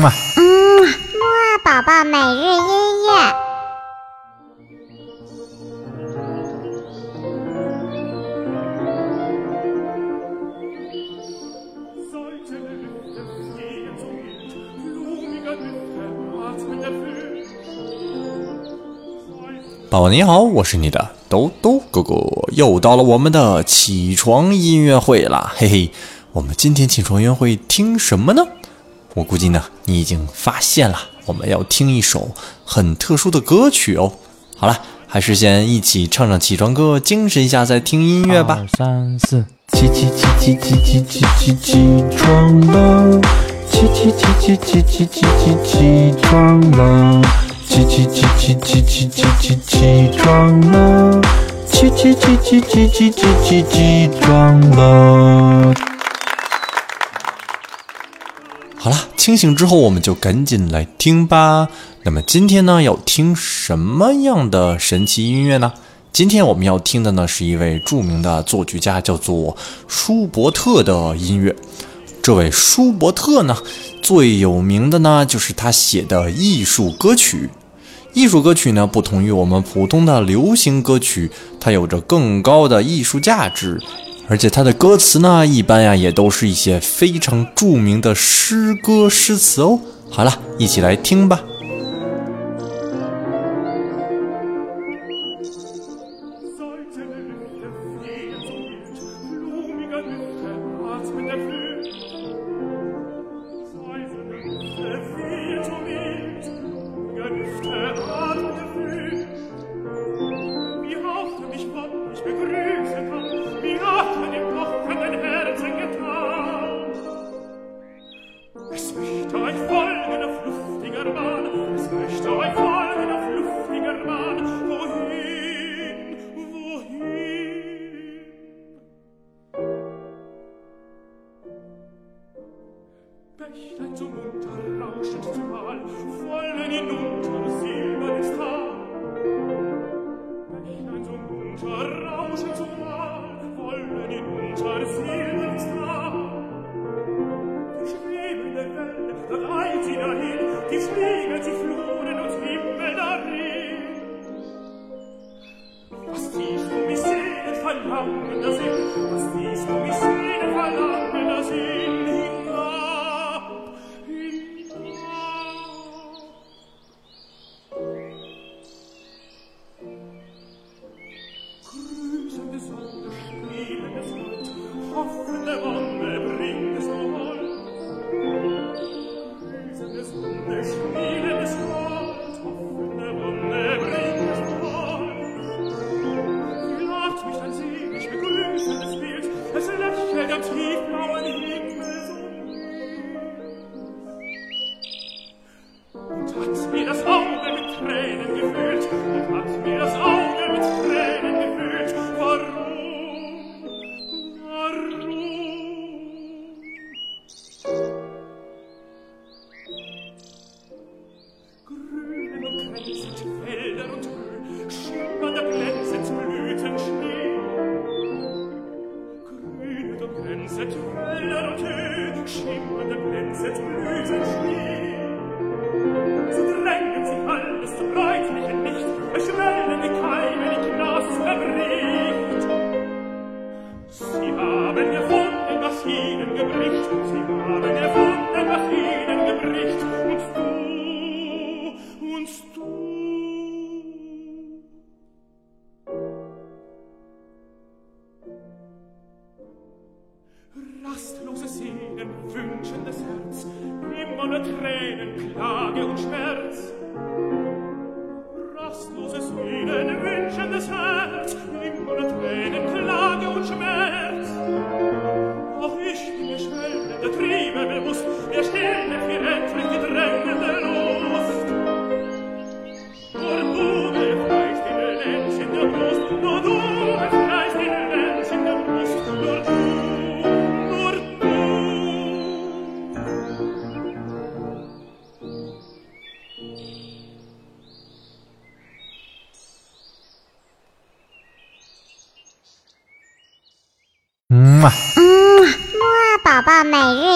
嘛。嗯，木二宝宝每日音乐。宝宝你好，我是你的兜兜哥哥，又到了我们的起床音乐会啦，嘿嘿，我们今天起床音乐会听什么呢？我估计呢，你已经发现了，我们要听一首很特殊的歌曲哦。好了，还是先一起唱唱起床歌，精神一下再听音乐吧。二三四，起起起起起起起起起床了，起起起起起起起起起床了，起起起起起起起起起床了，起起起起起起起起起床了。好了，清醒之后我们就赶紧来听吧。那么今天呢，要听什么样的神奇音乐呢？今天我们要听的呢，是一位著名的作曲家，叫做舒伯特的音乐。这位舒伯特呢，最有名的呢，就是他写的艺术歌曲。艺术歌曲呢，不同于我们普通的流行歌曲，它有着更高的艺术价值。而且它的歌词呢，一般呀也都是一些非常著名的诗歌诗词哦。好了，一起来听吧。Bächlein so munter rauschend zum wollen hinunter silbernen Star. Bächlein so munter rauschend zum wollen hinunter silbernen Star. Die schwebende Welle, da eilt sie dahin, die spiegelt sich Fluren und Himmel darin. Was dies um mich sehnet, verlangen das ich, mir das Auge mit Tränen Sie haben erfunden gebricht, Sie haben erfunden gebricht, und du, und du. Rastloses Sehnen, wünschendes Herz, immer nur Tränen, Klage und Schmerz. Rastloses Sehnen, wünschendes Herz, immer nur Tränen, 每日